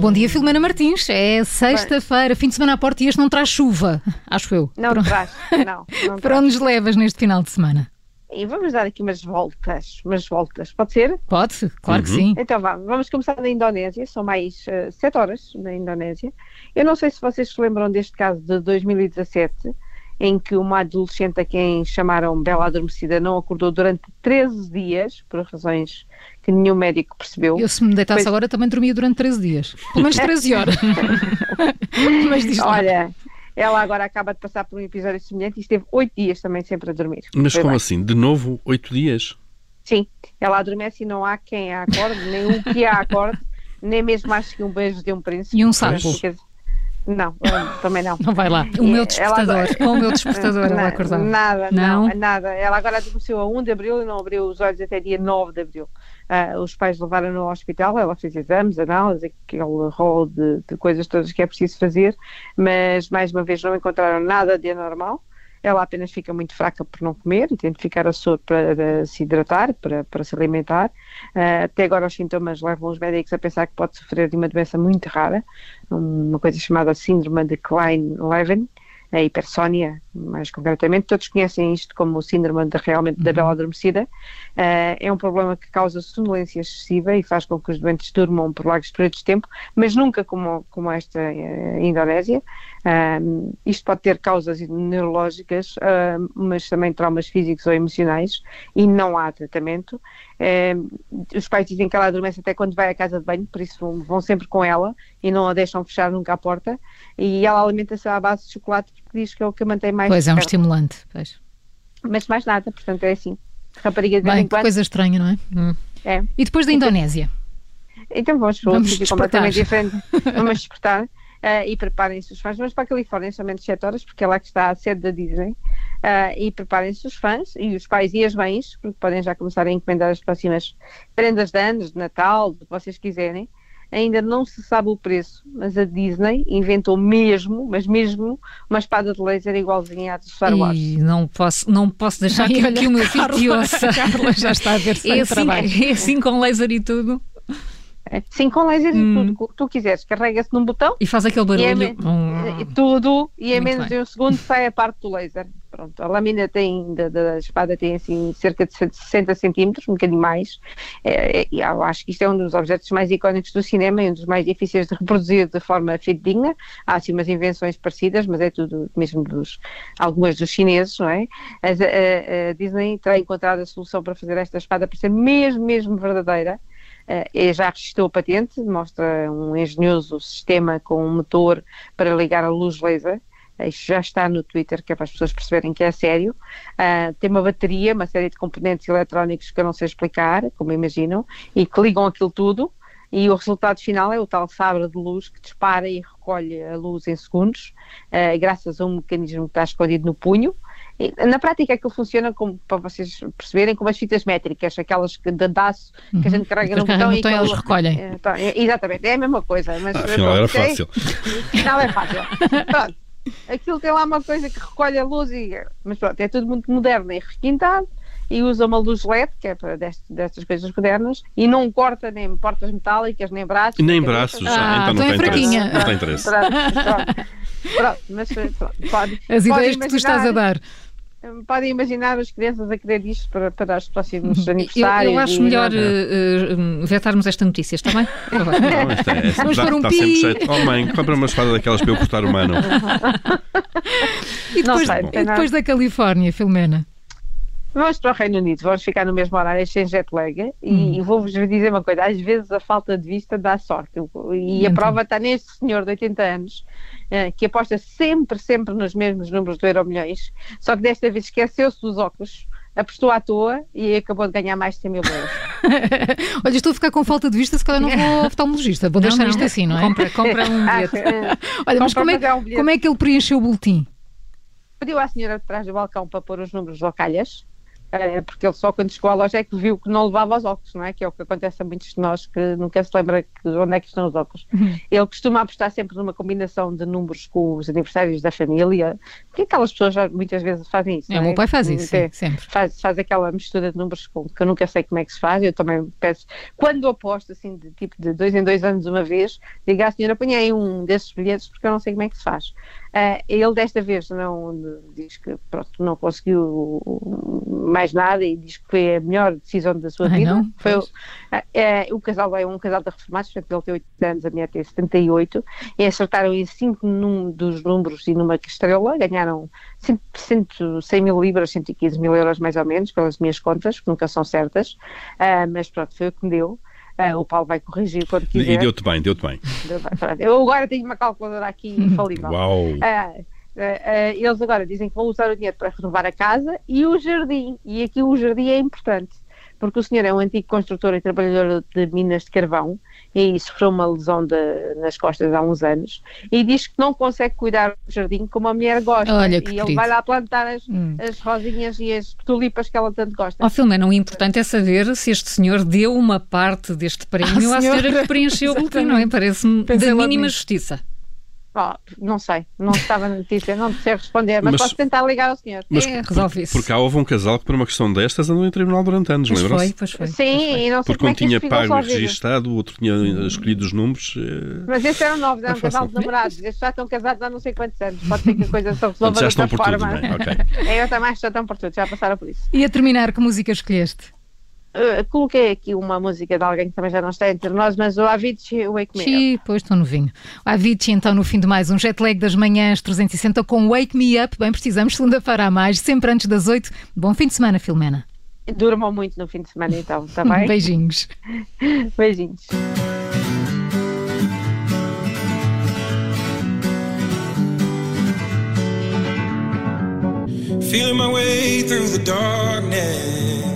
Bom dia, Filomena Martins. É sexta-feira, fim de semana à porta e este não traz chuva, acho eu. Não Para- traz, não. não Para onde nos levas neste final de semana? E vamos dar aqui umas voltas, umas voltas, pode ser? Pode? Claro que sim. Então vá, vamos começar na Indonésia, são mais eh, sete horas na Indonésia. Eu não sei se vocês se lembram deste caso de 2017, em que uma adolescente a quem chamaram Bela Adormecida não acordou durante 13 dias, por razões que nenhum médico percebeu. Eu, se me deitasse Pois- agora, também dormia durante 13 dias. Pelo menos 13 horas. Mas. Olha, ela agora acaba de passar por um episódio semelhante e esteve oito dias também sempre a dormir. Mas Foi como bem. assim? De novo, oito dias? Sim, ela adormece e não há quem a acorde, nem um que a acorde, nem mesmo acho que um beijo de um príncipe. E um sapo. Não, também não. Não vai lá. O meu Ela despertador. agora- Com o meu despertador ela acordava. Nada, Não? não? nada. Ela agora adormeceu a 1 de abril e não abriu os olhos até dia 9 de abril. Ah, os pais levaram-no ao hospital, ela fez exames, análises, aquele rol de, de coisas todas que é preciso fazer, mas mais uma vez não encontraram nada de anormal. Ela apenas fica muito fraca por não comer tem de ficar a soro para se hidratar, para, para se alimentar. Ah, até agora os sintomas levam os médicos a pensar que pode sofrer de uma doença muito rara, uma coisa chamada síndrome de Klein-Levin, a hipersónia, mais concretamente. Todos conhecem isto como o síndrome de, realmente da bela adormecida. Ah, é um problema que causa sonolência excessiva e faz com que os doentes durmam por largos períodos de tempo, mas nunca como, como esta eh, Indonésia. Ah, isto pode ter causas neurológicas, mas também traumas físicos ou emocionais, e não há tratamento. Os pais dizem que ela adormece até quando vai à casa de banho, por isso vão, vão sempre com ela e não a deixam fechar nunca a porta. E ela alimenta-se à base de chocolate diz que é o que a mantém mais Pois é, um estimulante. Pois. Mas mais nada, portanto é assim. Rapariga de vez Bem, em que quando. coisa estranha, não é? Hum. É. E depois da Indonésia? Então vamos para Vamos outro sítio completamente diferente. Vamos despertar eh, e preparem-se os fãs. Vamos para a Califórnia somente 7 horas, porque é lá que está a sede da Disney. Eh, e preparem-se os fãs e os pais e as mães, porque podem já começar a encomendar as próximas prendas de anos, de Natal, do que vocês quiserem. Ainda não se sabe o preço, mas a Disney inventou mesmo, mas mesmo, uma espada de laser igualzinha à de Star Wars. E não posso, não posso deixar Ai, que, olha, que o meu filho Carla, te ouça. Carla já está a ver sem É assim, trabalho. é assim com laser e tudo. É, Sim, com laser Hum. e tudo, o que tu quiseres. Carrega-se num botão E faz aquele E é barulho. me- Hum. E tudo, e em Muito menos bem. de um segundo sai a parte do laser. Pronto, a lâmina tem, da, da espada tem assim cerca de 60 centímetros, um bocadinho mais. É, é, e eu acho que isto é um dos objetos mais icónicos do cinema e um dos mais difíceis de reproduzir de forma fidedigna. Há assim umas invenções parecidas, mas é tudo mesmo dos, algumas dos chineses, não é? A, a- a Disney terá encontrado a solução para fazer esta espada para ser mesmo, mesmo verdadeira. Eh, e já registrou a patente, mostra um engenhoso sistema com um motor para ligar a luz laser. Isto já está no Twitter, que é para as pessoas perceberem que é sério. Ah, tem uma bateria, uma série de componentes eletrónicos que eu não sei explicar, como imaginam, e que ligam aquilo tudo. E o resultado final é o tal sabre de luz que dispara e recolhe a luz em segundos, ah, graças a um mecanismo que está escondido no punho. Na prática, aquilo funciona como, para vocês perceberem, como as fitas métricas, aquelas que de andaço que a gente carrega no botão e botão aquilo- eles recolhem. é, tá, é, exatamente, é a mesma coisa. Mas, Ah, afinal era fácil. Afinal é fácil. Pronto. Aquilo tem lá uma coisa que recolhe a luz e. Mas pronto, é tudo muito moderno e requintado e usa uma luz LED, que é para dest- destas coisas modernas, e não corta nem portas metálicas, nem braços. E nem braços, Ah, então não então é tem interesse. Não tem interesse. Pronto, pronto. Pronto, mas pronto, pode, As pode ideias que tu estás a imaginar- dar. Podem imaginar as crianças a querer isto para, para os próximos Eu, aniversários. eu acho e- melhor eh, vetarmos esta notícia, está bem? Não, isto é, Vamos dá- pôr um dá pi. sempre jeito. Oh mãe, compra uma espada daquelas para eu cortar o mano. E depois, sei, e depois da Califórnia, Filomena? Vamos para o Reino Unido, vamos ficar no mesmo horário sem jet lag e, e vou-vos dizer uma coisa, às vezes a falta de vista dá sorte e a Então. prova está neste senhor de 80 anos que aposta sempre, sempre nos mesmos números do Euro Milhões, só que desta vez esqueceu-se dos óculos, apostou à toa e acabou de ganhar mais de 100 mil euros. Olha, estou a ficar com falta de vista, se calhar não vou ao oftalmologista. Vou deixar não. isto assim, não é? Compra, compra um bilhete. eh, Olha, mas como é, um como é que ele preencheu o boletim? Pediu à senhora de trás do balcão para pôr os números ao calhas, eh, porque ele só quando chegou à loja é que viu que não levava os óculos, não é? Que é o que acontece a muitos de nós que nunca se lembra que, onde é que estão os óculos. Ele costuma apostar sempre numa combinação de números com os aniversários da família, porque aquelas pessoas já muitas vezes fazem isso. É, o meu pai faz isso, É, sim, sempre. faz, faz aquela mistura de números com, que eu nunca sei como é que se faz, eu também peço, quando aposto assim, de tipo de dois em dois anos uma vez, digo à senhora, aí um desses bilhetes porque eu não sei como é que se faz. Ah, ele desta vez não diz que pronto, não conseguiu mais nada e diz que foi a melhor decisão da sua Ai, vida. não? Foi ah, é, o casal é um casal de reformados, portanto ele tem 80 anos, a mulher tem 78, e acertaram em 5 dos números e numa estrela, ganharam 100, 100 mil libras, 115 mil euros mais ou menos, pelas minhas contas, que nunca são certas, Ah, mas pronto, foi o que me deu. Ah, o Paulo vai corrigir quando quiser. E deu-te bem, deu-te bem. Eu agora tenho uma calculadora aqui infalível. Uau! Ah, eles agora dizem que vão usar o dinheiro para renovar a casa e o jardim. E aqui o jardim é importante, porque o senhor é um antigo construtor e trabalhador de minas de carvão e sofreu uma lesão de- nas costas há uns anos e diz que não consegue cuidar do jardim como a mulher gosta. Olha, e que ele querido. vai lá plantar as, Hum. as rosinhas e as tulipas que ela tanto gosta. Ó Filomena, o importante é saber se este senhor deu uma parte deste prémio Ah, à senhora que preencheu o boletim, não é? Parece-me da mínima justiça. Oh, não sei, não estava na notícia, não sei responder, mas, Mas- posso tentar ligar ao senhor. Mas É, resolve isso. Porque cá houve um casal que, por uma questão destas, andou em tribunal durante anos, Pois lembram-se? foi, pois foi. Sim, e não sei Porque como um é tinha pago e registado, o outro tinha escolhido os números. eh, Mas esses eram novos, eram É um casal de namorados. Estes já estão casados há não sei quantos anos. Pode ser que a coisa se resolva de outra por tudo, forma. não é? Ok. É, eu também já estão por tudo, já passaram por isso. E a terminar, que música escolheste? Uh, coloquei aqui uma música de alguém que também já não está entre nós, mas o Avicii Wake Me Up. Xi, pois estou novinho. A Avicii, então, no fim de mais um jet lag das manhãs 360 com Wake Me Up. Bem, precisamos segunda-feira a mais, sempre antes das 8. Bom fim de semana, Filomena. Durmam muito no fim de semana então, está bem? Beijinhos. Beijinhos. Feeling my way through the darkness,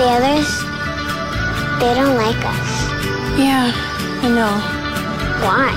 The others, they don't like us. Yeah, I know. Why?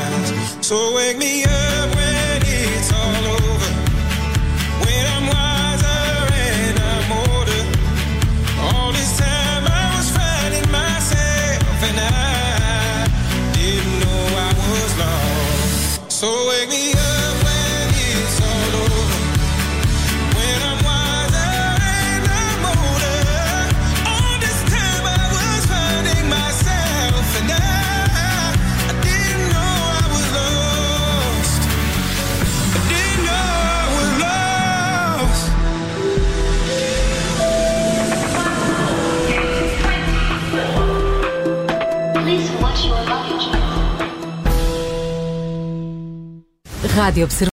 So wake me up Radio Observador.